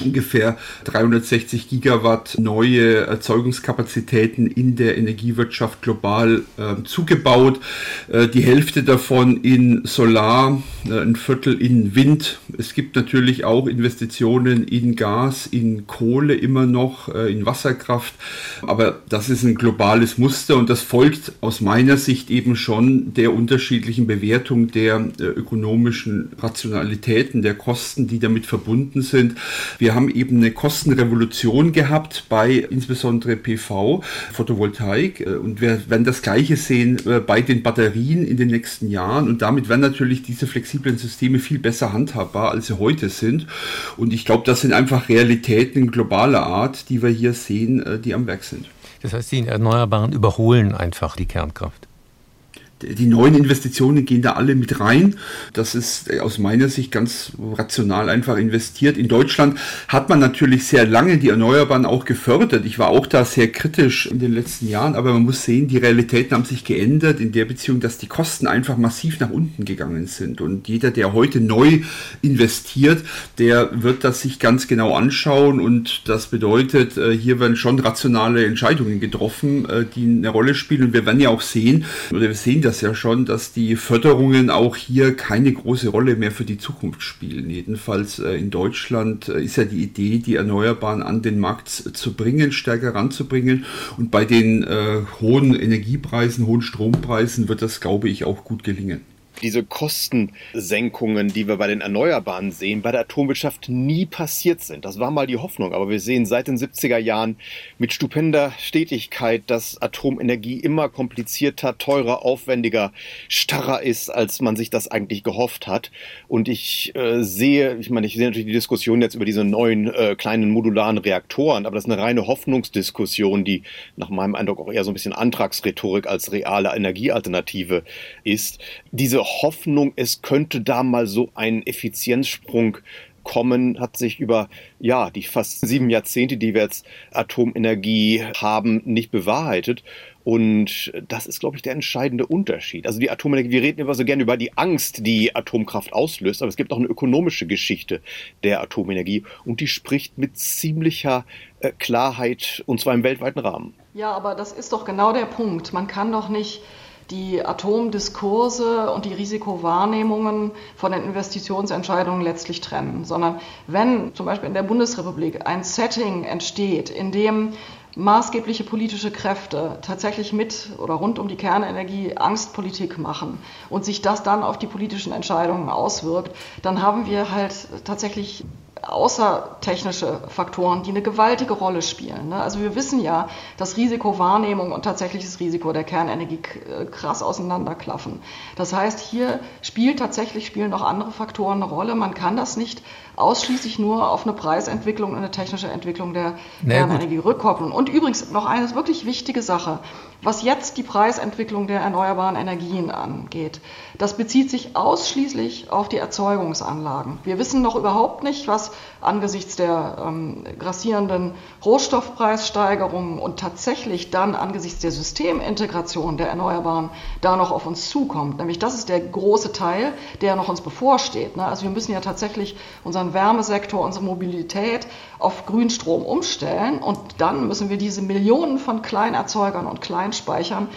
ungefähr 360 Gigawatt neue Erzeugungskapazitäten in der Energiewirtschaft global äh, zugebaut. Äh, die Hälfte davon in Solar, äh, ein Viertel in Wind. Es gibt natürlich auch Investitionen in Gas, in Kohle immer noch, äh, in Wasserkraft. Aber das ist ein globales Muster und das folgt aus meiner Sicht eben schon der unterschiedlichen Bewertung der äh, ökonomischen Rationalitäten, der Kosten, die damit verbunden sind. Wir haben eben eine Kostenrevolution gehabt bei insbesondere PV, Photovoltaik. Äh, und wir werden das Gleiche sehen äh, bei den Batterien in den nächsten Jahren. Und damit werden natürlich diese flexiblen Systeme viel besser handhabbar, als sie heute sind. Und ich glaube, das sind einfach Realitäten globaler Art, die wir hier sehen, äh, die am Werk sind. Das heißt, die Erneuerbaren überholen einfach die Kernkraft die neuen Investitionen gehen da alle mit rein. Das ist aus meiner Sicht ganz rational einfach investiert. In Deutschland hat man natürlich sehr lange die Erneuerbaren auch gefördert. Ich war auch da sehr kritisch in den letzten Jahren, aber man muss sehen, die Realitäten haben sich geändert in der Beziehung, dass die Kosten einfach massiv nach unten gegangen sind. Und jeder, der heute neu investiert, der wird das sich ganz genau anschauen. Und das bedeutet, äh, hier werden schon rationale Entscheidungen getroffen, äh, die eine Rolle spielen. Und wir werden ja auch sehen, oder wir sehen das ja schon, dass die Förderungen auch hier keine große Rolle mehr für die Zukunft spielen. Jedenfalls äh, in Deutschland äh, ist ja die Idee, die Erneuerbaren an den Markt zu bringen, stärker ranzubringen. Und bei den äh, hohen Energiepreisen, hohen Strompreisen wird das, glaube ich, auch gut gelingen. Diese Kostensenkungen, die wir bei den Erneuerbaren sehen, bei der Atomwirtschaft nie passiert sind. Das war mal die Hoffnung, aber wir sehen seit den 70er Jahren mit stupender Stetigkeit, dass Atomenergie immer komplizierter, teurer, aufwendiger, starrer ist, als man sich das eigentlich gehofft hat. Und ich äh, sehe, ich meine, ich sehe natürlich die Diskussion jetzt über diese neuen äh, kleinen modularen Reaktoren, aber das ist eine reine Hoffnungsdiskussion, die nach meinem Eindruck auch eher so ein bisschen Antragsrhetorik als reale Energiealternative ist. Diese Hoffnung, es könnte da mal so ein Effizienzsprung kommen, hat sich über ja die fast sieben Jahrzehnte, die wir jetzt Atomenergie haben, nicht bewahrheitet. Und das ist, glaube ich, der entscheidende Unterschied. Also die Atomenergie, wir reden immer so gerne über die Angst, die Atomkraft auslöst, aber es gibt auch eine ökonomische Geschichte der Atomenergie und die spricht mit ziemlicher äh, Klarheit und zwar im weltweiten Rahmen. Ja, aber das ist doch genau der Punkt. Man kann doch nicht die Atomdiskurse und die Risikowahrnehmungen von den Investitionsentscheidungen letztlich trennen, sondern wenn zum Beispiel in der Bundesrepublik ein Setting entsteht, in dem maßgebliche politische Kräfte tatsächlich mit oder rund um die Kernenergie Angstpolitik machen und sich das dann auf die politischen Entscheidungen auswirkt, dann haben wir halt tatsächlich außertechnische Faktoren, die eine gewaltige Rolle spielen. Ne? Also wir wissen ja, dass Risikowahrnehmung und tatsächliches Risiko der Kernenergie äh, krass auseinanderklaffen. Das heißt, hier spielt tatsächlich spielen noch andere Faktoren eine Rolle. Man kann das nicht ausschließlich nur auf eine Preisentwicklung und eine technische Entwicklung der naja, Kernenergie gut. rückkoppeln. Und übrigens noch eine wirklich wichtige Sache, was jetzt die Preisentwicklung der erneuerbaren Energien angeht. Das bezieht sich ausschließlich auf die Erzeugungsanlagen. Wir wissen noch überhaupt nicht, was angesichts der ähm, grassierenden Rohstoffpreissteigerungen und tatsächlich dann angesichts der Systemintegration der Erneuerbaren da noch auf uns zukommt. Nämlich das ist der große Teil, der noch uns bevorsteht. Ne? Also wir müssen ja tatsächlich unseren Wärmesektor, unsere Mobilität auf Grünstrom umstellen und dann müssen wir diese Millionen von Kleinerzeugern und Kleinspeichern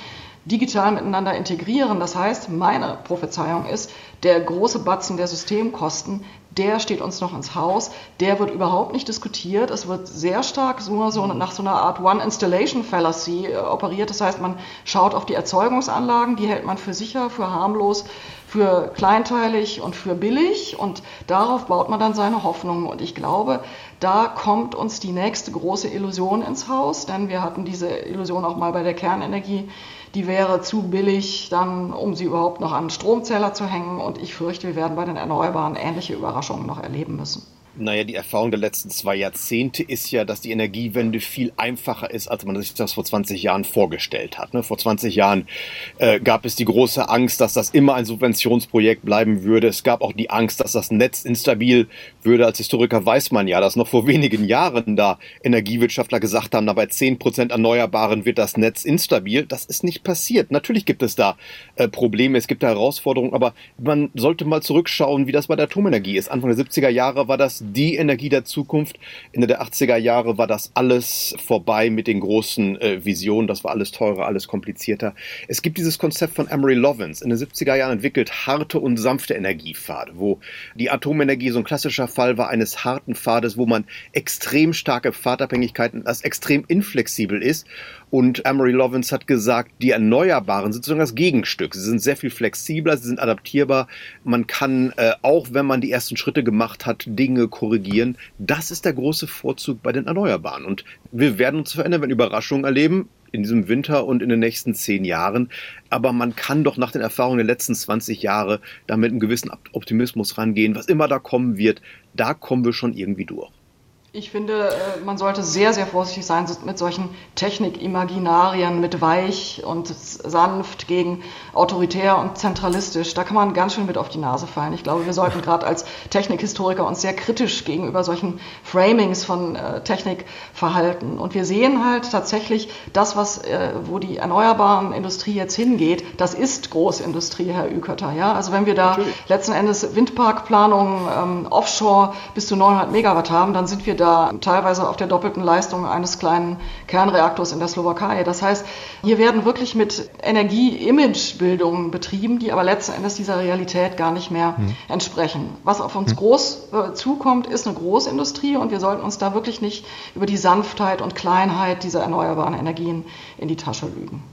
digital miteinander integrieren. Das heißt, meine Prophezeiung ist, der große Batzen der Systemkosten, der steht uns noch ins Haus, der wird überhaupt nicht diskutiert. Es wird sehr stark so, so nach so einer Art One-Installation-Fallacy äh, operiert. Das heißt, man schaut auf die Erzeugungsanlagen, die hält man für sicher, für harmlos, für kleinteilig und für billig und darauf baut man dann seine Hoffnungen. Und ich glaube, da kommt uns die nächste große Illusion ins Haus, denn wir hatten diese Illusion auch mal bei der Kernenergie die wäre zu billig, dann, um sie überhaupt noch an einen Stromzähler zu hängen. Und ich fürchte, wir werden bei den Erneuerbaren ähnliche Überraschungen noch erleben müssen. Naja, die Erfahrung der letzten zwei Jahrzehnte ist ja, dass die Energiewende viel einfacher ist, als man sich das vor 20 Jahren vorgestellt hat. Ne? Vor 20 Jahren äh, gab es die große Angst, dass das immer ein Subventionsprojekt bleiben würde. Es gab auch die Angst, dass das Netz instabil würde. Als Historiker weiß man ja, dass noch vor wenigen Jahren da Energiewirtschaftler gesagt haben, bei 10 Prozent Erneuerbaren wird das Netz instabil. Das ist nicht passiert. Natürlich gibt es da äh, Probleme, es gibt da Herausforderungen, aber man sollte mal zurückschauen, wie das bei der Atomenergie ist. Anfang der 70er Jahre war das die Energie der Zukunft. Ende der 80er Jahre war das alles vorbei mit den großen äh, Visionen. Das war alles teurer, alles komplizierter. Es gibt dieses Konzept von Emery Lovins in den 70er Jahren entwickelt, harte und sanfte Energiepfade, wo die Atomenergie so ein klassischer Fall war eines harten Pfades, wo man extrem starke Pfadabhängigkeiten, das extrem inflexibel ist und Amory Lovins hat gesagt, die Erneuerbaren sind sozusagen das Gegenstück. Sie sind sehr viel flexibler, sie sind adaptierbar. Man kann, äh, auch wenn man die ersten Schritte gemacht hat, Dinge korrigieren. Das ist der große Vorzug bei den Erneuerbaren. Und wir werden uns verändern, wenn Überraschungen erleben in diesem Winter und in den nächsten zehn Jahren. Aber man kann doch nach den Erfahrungen der letzten 20 Jahre da mit einem gewissen Optimismus rangehen. Was immer da kommen wird, da kommen wir schon irgendwie durch. Ich finde, äh, man sollte sehr, sehr vorsichtig sein mit solchen Technikimaginarien, mit weich und sanft gegen autoritär und zentralistisch. Da kann man ganz schön mit auf die Nase fallen. Ich glaube, wir sollten gerade als Technikhistoriker uns sehr kritisch gegenüber solchen Framings von äh, Technik verhalten. Und wir sehen halt tatsächlich, das, was, äh, wo die erneuerbaren Industrie jetzt hingeht, das ist Großindustrie, Herr Ükötter. Ja? Also wenn wir da Natürlich. letzten Endes Windparkplanungen ähm, offshore bis zu 900 Megawatt haben, dann sind wir da teilweise auf der doppelten Leistung eines kleinen Kernreaktors in der Slowakei. Das heißt, hier werden wirklich mit Energie-Image-Bildungen betrieben, die aber letzten Endes dieser Realität gar nicht mehr hm. entsprechen. Was auf uns hm. groß äh, zukommt, ist eine Großindustrie und wir sollten uns da wirklich nicht über die Sanftheit und Kleinheit dieser erneuerbaren Energien in die Tasche lügen.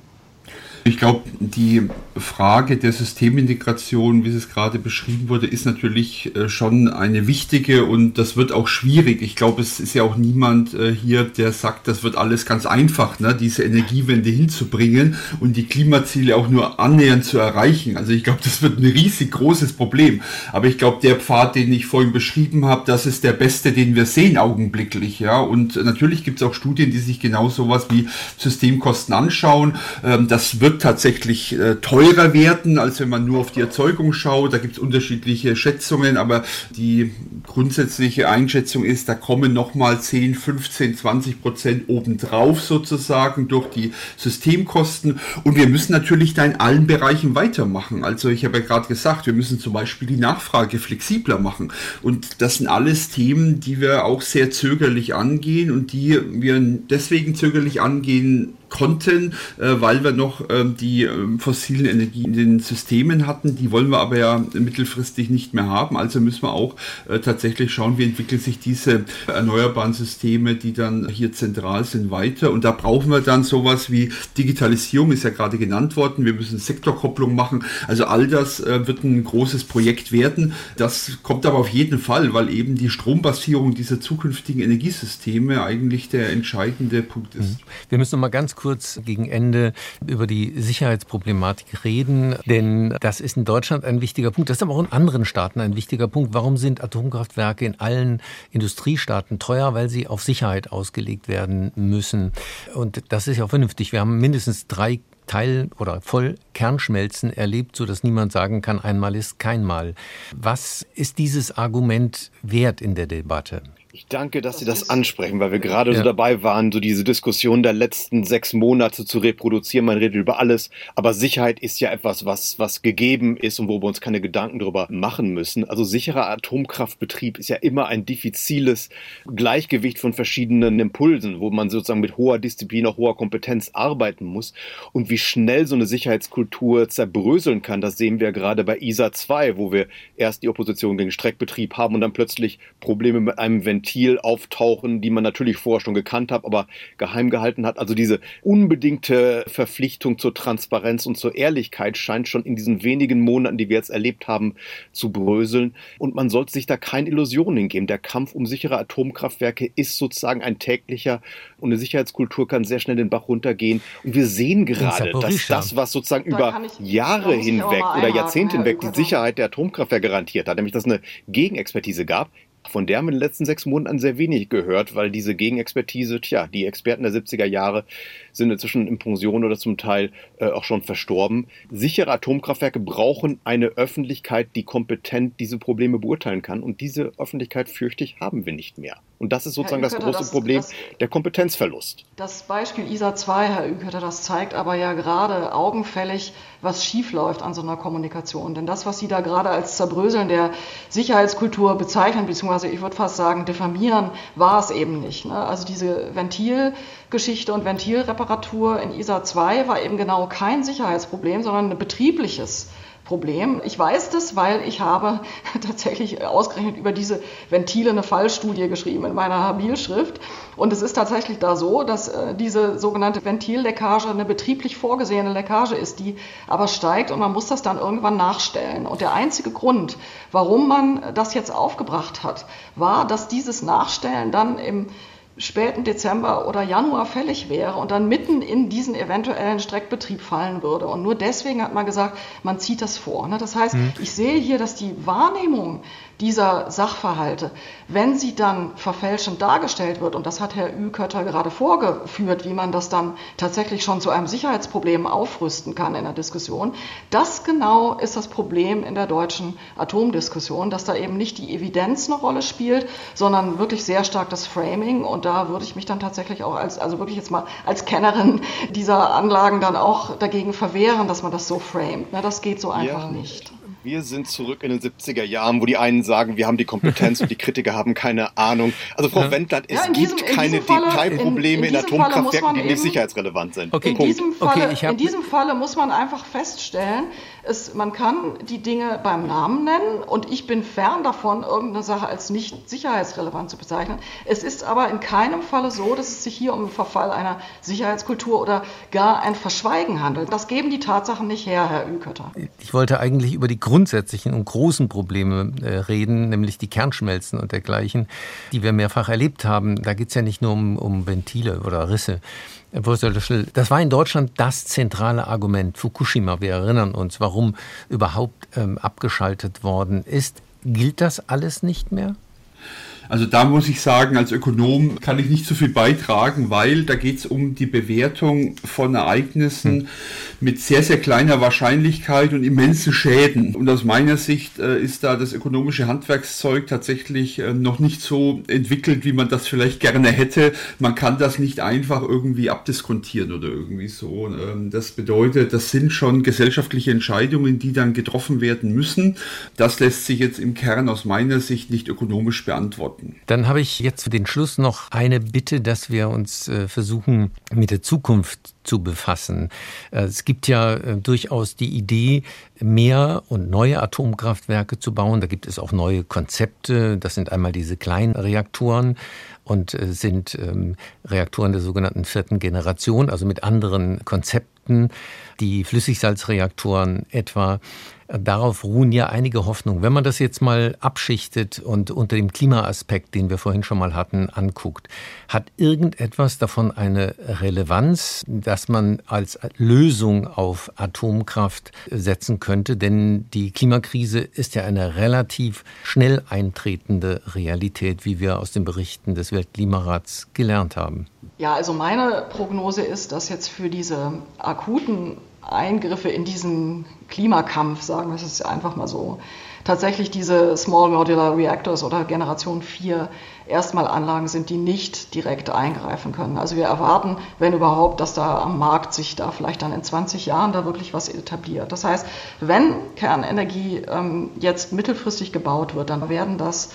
Ich glaube, die Frage der Systemintegration, wie es gerade beschrieben wurde, ist natürlich äh, schon eine wichtige und das wird auch schwierig. Ich glaube, es ist ja auch niemand äh, hier, der sagt, das wird alles ganz einfach, ne, diese Energiewende hinzubringen und die Klimaziele auch nur annähernd zu erreichen. Also ich glaube, das wird ein riesig großes Problem. Aber ich glaube, der Pfad, den ich vorhin beschrieben habe, das ist der beste, den wir sehen augenblicklich. Ja, und natürlich gibt es auch Studien, die sich genau sowas wie Systemkosten anschauen. Ähm, das wird tatsächlich äh, teurer werden, als wenn man nur auf die Erzeugung schaut. Da gibt es unterschiedliche Schätzungen, aber die grundsätzliche Einschätzung ist, da kommen nochmal 10, 15, 20 Prozent obendrauf sozusagen durch die Systemkosten. Und wir müssen natürlich da in allen Bereichen weitermachen. Also ich habe ja gerade gesagt, wir müssen zum Beispiel die Nachfrage flexibler machen. Und das sind alles Themen, die wir auch sehr zögerlich angehen und die wir deswegen zögerlich angehen konnten, äh, weil wir noch äh, die äh, fossilen Energien in den Systemen hatten. Die wollen wir aber ja mittelfristig nicht mehr haben. Also müssen wir auch äh, tatsächlich schauen, wie entwickeln sich diese erneuerbaren Systeme, die dann hier zentral sind, weiter. Und da brauchen wir dann sowas wie Digitalisierung, ist ja gerade genannt worden. Wir müssen Sektorkopplung machen. Also all das äh, wird ein großes Projekt werden. Das kommt aber auf jeden Fall, weil eben die Strombasierung dieser zukünftigen Energiesysteme eigentlich der entscheidende Punkt ist. Wir müssen noch mal ganz kurz kurz gegen Ende über die Sicherheitsproblematik reden, denn das ist in Deutschland ein wichtiger Punkt. Das ist aber auch in anderen Staaten ein wichtiger Punkt. Warum sind Atomkraftwerke in allen Industriestaaten teuer? Weil sie auf Sicherheit ausgelegt werden müssen. Und das ist ja auch vernünftig. Wir haben mindestens drei Teil- oder Vollkernschmelzen erlebt, sodass niemand sagen kann, einmal ist kein Mal. Was ist dieses Argument wert in der Debatte? Ich danke, dass das Sie das ansprechen, weil wir gerade ja. so dabei waren, so diese Diskussion der letzten sechs Monate zu reproduzieren. Man redet über alles, aber Sicherheit ist ja etwas, was, was gegeben ist und wo wir uns keine Gedanken darüber machen müssen. Also sicherer Atomkraftbetrieb ist ja immer ein diffiziles Gleichgewicht von verschiedenen Impulsen, wo man sozusagen mit hoher Disziplin, auch hoher Kompetenz arbeiten muss. Und wie schnell so eine Sicherheitskultur zerbröseln kann, das sehen wir gerade bei ISA 2, wo wir erst die Opposition gegen Streckbetrieb haben und dann plötzlich Probleme mit einem Ventil Ventil auftauchen, die man natürlich vorher schon gekannt hat, aber geheim gehalten hat. Also diese unbedingte Verpflichtung zur Transparenz und zur Ehrlichkeit scheint schon in diesen wenigen Monaten, die wir jetzt erlebt haben, zu bröseln. Und man sollte sich da keine Illusionen hingeben. Der Kampf um sichere Atomkraftwerke ist sozusagen ein täglicher und eine Sicherheitskultur kann sehr schnell den Bach runtergehen. Und wir sehen gerade, dass das, was sozusagen da über ich, Jahre hinweg oder Jahrzehnte hinweg die Sicherheit der Atomkraftwerke garantiert hat, nämlich dass es eine Gegenexpertise gab, von der haben wir in den letzten sechs Monaten sehr wenig gehört, weil diese Gegenexpertise, tja, die Experten der 70er Jahre sind inzwischen in Pension oder zum Teil äh, auch schon verstorben. Sichere Atomkraftwerke brauchen eine Öffentlichkeit, die kompetent diese Probleme beurteilen kann. Und diese Öffentlichkeit, fürchte ich, haben wir nicht mehr. Und das ist sozusagen das große das, Problem, das, der Kompetenzverlust. Das Beispiel ISA 2, Herr Ükötter, das zeigt aber ja gerade augenfällig, was schiefläuft an so einer Kommunikation. Denn das, was Sie da gerade als Zerbröseln der Sicherheitskultur bezeichnen, beziehungsweise ich würde fast sagen diffamieren, war es eben nicht. Ne? Also diese Ventilgeschichte und Ventilreparatur in ISA 2 war eben genau kein Sicherheitsproblem, sondern ein betriebliches Problem. Ich weiß das, weil ich habe tatsächlich ausgerechnet über diese Ventile eine Fallstudie geschrieben in meiner Habilschrift. Und es ist tatsächlich da so, dass äh, diese sogenannte Ventilleckage eine betrieblich vorgesehene Leckage ist, die aber steigt und man muss das dann irgendwann nachstellen. Und der einzige Grund, warum man das jetzt aufgebracht hat, war, dass dieses Nachstellen dann im späten Dezember oder Januar fällig wäre und dann mitten in diesen eventuellen Streckbetrieb fallen würde. Und nur deswegen hat man gesagt, man zieht das vor. Ne? Das heißt, mhm. ich sehe hier, dass die Wahrnehmung dieser Sachverhalte, wenn sie dann verfälschend dargestellt wird, und das hat Herr Ükötter gerade vorgeführt, wie man das dann tatsächlich schon zu einem Sicherheitsproblem aufrüsten kann in der Diskussion, das genau ist das Problem in der deutschen Atomdiskussion, dass da eben nicht die Evidenz eine Rolle spielt, sondern wirklich sehr stark das Framing. Und da würde ich mich dann tatsächlich auch als, also wirklich jetzt mal als Kennerin dieser Anlagen dann auch dagegen verwehren, dass man das so framet. Das geht so einfach ja. nicht. Wir sind zurück in den 70er Jahren, wo die einen sagen, wir haben die Kompetenz und die Kritiker haben keine Ahnung. Also Frau ja. Wendland, es ja, gibt diesem, keine Falle, Detailprobleme in, in, in Atomkraftwerken, die nicht sicherheitsrelevant sind. Okay. In, diesem Falle, okay, in diesem Falle muss man einfach feststellen, es, man kann die Dinge beim Namen nennen und ich bin fern davon, irgendeine Sache als nicht sicherheitsrelevant zu bezeichnen. Es ist aber in keinem Falle so, dass es sich hier um einen Verfall einer Sicherheitskultur oder gar ein Verschweigen handelt. Das geben die Tatsachen nicht her, Herr Ükötter. Ich wollte eigentlich über die grundsätzlichen und großen Probleme äh, reden, nämlich die Kernschmelzen und dergleichen, die wir mehrfach erlebt haben. Da geht es ja nicht nur um, um Ventile oder Risse. Professor Löschel, das war in Deutschland das zentrale Argument. Fukushima, wir erinnern uns, warum überhaupt ähm, abgeschaltet worden ist. Gilt das alles nicht mehr? Also da muss ich sagen, als Ökonom kann ich nicht so viel beitragen, weil da geht es um die Bewertung von Ereignissen hm. mit sehr, sehr kleiner Wahrscheinlichkeit und immensen Schäden. Und aus meiner Sicht äh, ist da das ökonomische Handwerkszeug tatsächlich äh, noch nicht so entwickelt, wie man das vielleicht gerne hätte. Man kann das nicht einfach irgendwie abdiskontieren oder irgendwie so. Ähm, das bedeutet, das sind schon gesellschaftliche Entscheidungen, die dann getroffen werden müssen. Das lässt sich jetzt im Kern aus meiner Sicht nicht ökonomisch beantworten beantworten. Dann habe ich jetzt für den Schluss noch eine Bitte, dass wir uns äh, versuchen, mit der Zukunft zu befassen. Äh, es gibt ja äh, durchaus die Idee, mehr und neue Atomkraftwerke zu bauen. Da gibt es auch neue Konzepte. Das sind einmal diese kleinen Reaktoren und sind ähm, Reaktoren der sogenannten vierten Generation, also mit anderen Konzepten. Die Flüssigsalzreaktoren etwa Darauf ruhen ja einige Hoffnungen. Wenn man das jetzt mal abschichtet und unter dem Klimaaspekt, den wir vorhin schon mal hatten, anguckt, hat irgendetwas davon eine Relevanz, dass man als Lösung auf Atomkraft setzen könnte? Denn die Klimakrise ist ja eine relativ schnell eintretende Realität, wie wir aus den Berichten des Weltklimarats gelernt haben. Ja, also meine Prognose ist, dass jetzt für diese akuten Eingriffe in diesen Klimakampf, sagen wir es einfach mal so, tatsächlich diese Small Modular Reactors oder Generation 4 erstmal Anlagen sind, die nicht direkt eingreifen können. Also wir erwarten, wenn überhaupt, dass da am Markt sich da vielleicht dann in 20 Jahren da wirklich was etabliert. Das heißt, wenn Kernenergie ähm, jetzt mittelfristig gebaut wird, dann werden das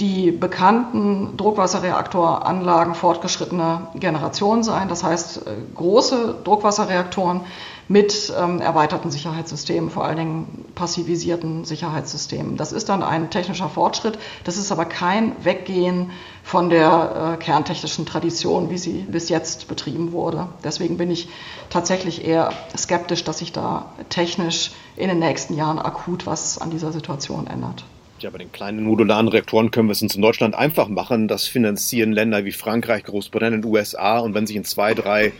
die bekannten Druckwasserreaktoranlagen fortgeschrittener Generation sein. Das heißt, äh, große Druckwasserreaktoren mit ähm, erweiterten Sicherheitssystemen, vor allen Dingen passivisierten Sicherheitssystemen. Das ist dann ein technischer Fortschritt. Das ist aber kein Weggehen von der äh, kerntechnischen Tradition, wie sie bis jetzt betrieben wurde. Deswegen bin ich tatsächlich eher skeptisch, dass sich da technisch in den nächsten Jahren akut was an dieser Situation ändert. Ja, bei den kleinen modularen Reaktoren können wir es uns in Deutschland einfach machen. Das finanzieren Länder wie Frankreich, Großbritannien, USA. Und wenn sich in zwei, drei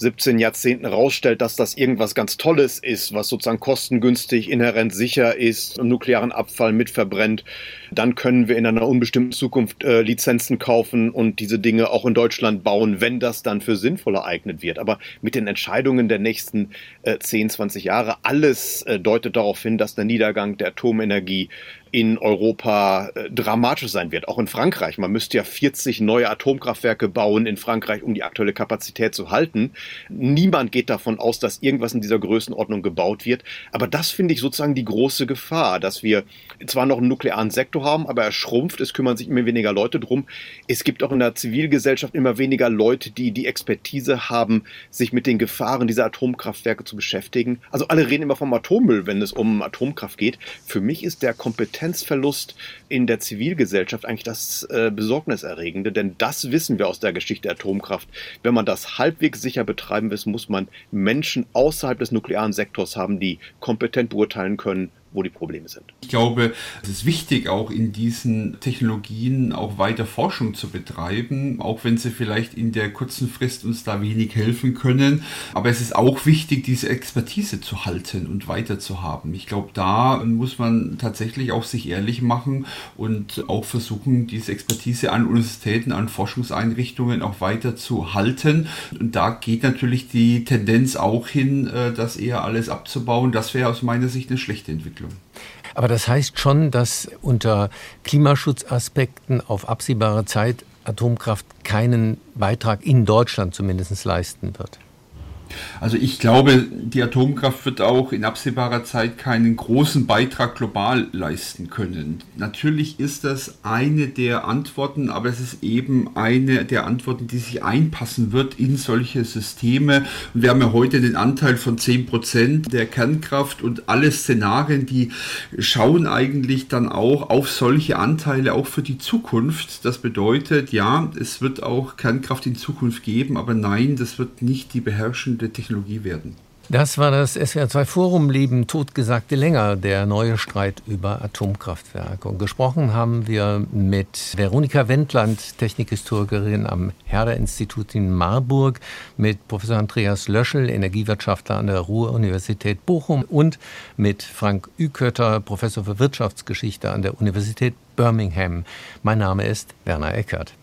17 Jahrzehnten rausstellt, dass das irgendwas ganz Tolles ist, was sozusagen kostengünstig, inhärent sicher ist und nuklearen Abfall mitverbrennt, dann können wir in einer unbestimmten Zukunft äh, Lizenzen kaufen und diese Dinge auch in Deutschland bauen, wenn das dann für sinnvoll ereignet wird. Aber mit den Entscheidungen der nächsten äh, 10, 20 Jahre, alles äh, deutet darauf hin, dass der Niedergang der Atomenergie in Europa äh, dramatisch sein wird, auch in Frankreich. Man müsste ja 40 neue Atomkraftwerke bauen in Frankreich, um die aktuelle Kapazität zu halten. Niemand geht davon aus, dass irgendwas in dieser Größenordnung gebaut wird. Aber das finde ich sozusagen die große Gefahr, dass wir zwar noch einen nuklearen Sektor haben, aber er schrumpft, es kümmern sich immer weniger Leute drum. Es gibt auch in der Zivilgesellschaft immer weniger Leute, die die Expertise haben, sich mit den Gefahren dieser Atomkraftwerke zu beschäftigen. Also alle reden immer vom Atommüll, wenn es um Atomkraft geht. Für mich ist der Kompetenzverlust in der Zivilgesellschaft eigentlich das äh, Besorgniserregende, denn das wissen wir aus der Geschichte der Atomkraft. Wenn man das halbwegs sicher betreiben willst, muss man Menschen außerhalb des nuklearen Sektors haben, die kompetent beurteilen können, wo die Probleme sind. Ich glaube, es ist wichtig, auch in diesen Technologien auch weiter Forschung zu betreiben, auch wenn sie vielleicht in der kurzen Frist uns da wenig helfen können. Aber es ist auch wichtig, diese Expertise zu halten und weiter zu haben. Ich glaube, da muss man tatsächlich auch sich ehrlich machen und auch versuchen, diese Expertise an Universitäten, an Forschungseinrichtungen auch weiter zu halten. Und da geht natürlich die Tendenz auch hin, äh, das eher alles abzubauen. Das wäre aus meiner Sicht eine schlechte Entwicklung. Entwicklung. Aber das heißt schon, dass unter Klimaschutzaspekten auf absehbare Zeit Atomkraft keinen Beitrag in Deutschland zumindest leisten wird. Also ich glaube, die Atomkraft wird auch in absehbarer Zeit keinen großen Beitrag global leisten können. Natürlich ist das eine der Antworten, aber es ist eben eine der Antworten, die sich einpassen wird in solche Systeme. Und wir haben ja heute den Anteil von 10% der Kernkraft und alle Szenarien, die schauen eigentlich dann auch auf solche Anteile auch für die Zukunft. Das bedeutet, ja, es wird auch Kernkraft in Zukunft geben, aber nein, das wird nicht die beherrschende Technologie werden. Das war das SWR2 Forum Leben totgesagte länger, der neue Streit über Atomkraftwerke. Und gesprochen haben wir mit Veronika Wendland, Technikhistorikerin am Herder-Institut in Marburg, mit Professor Andreas Löschel, Energiewirtschaftler an der Ruhr-Universität Bochum und mit Frank Ükötter, Professor für Wirtschaftsgeschichte an der Universität Birmingham. Mein Name ist Werner Eckert.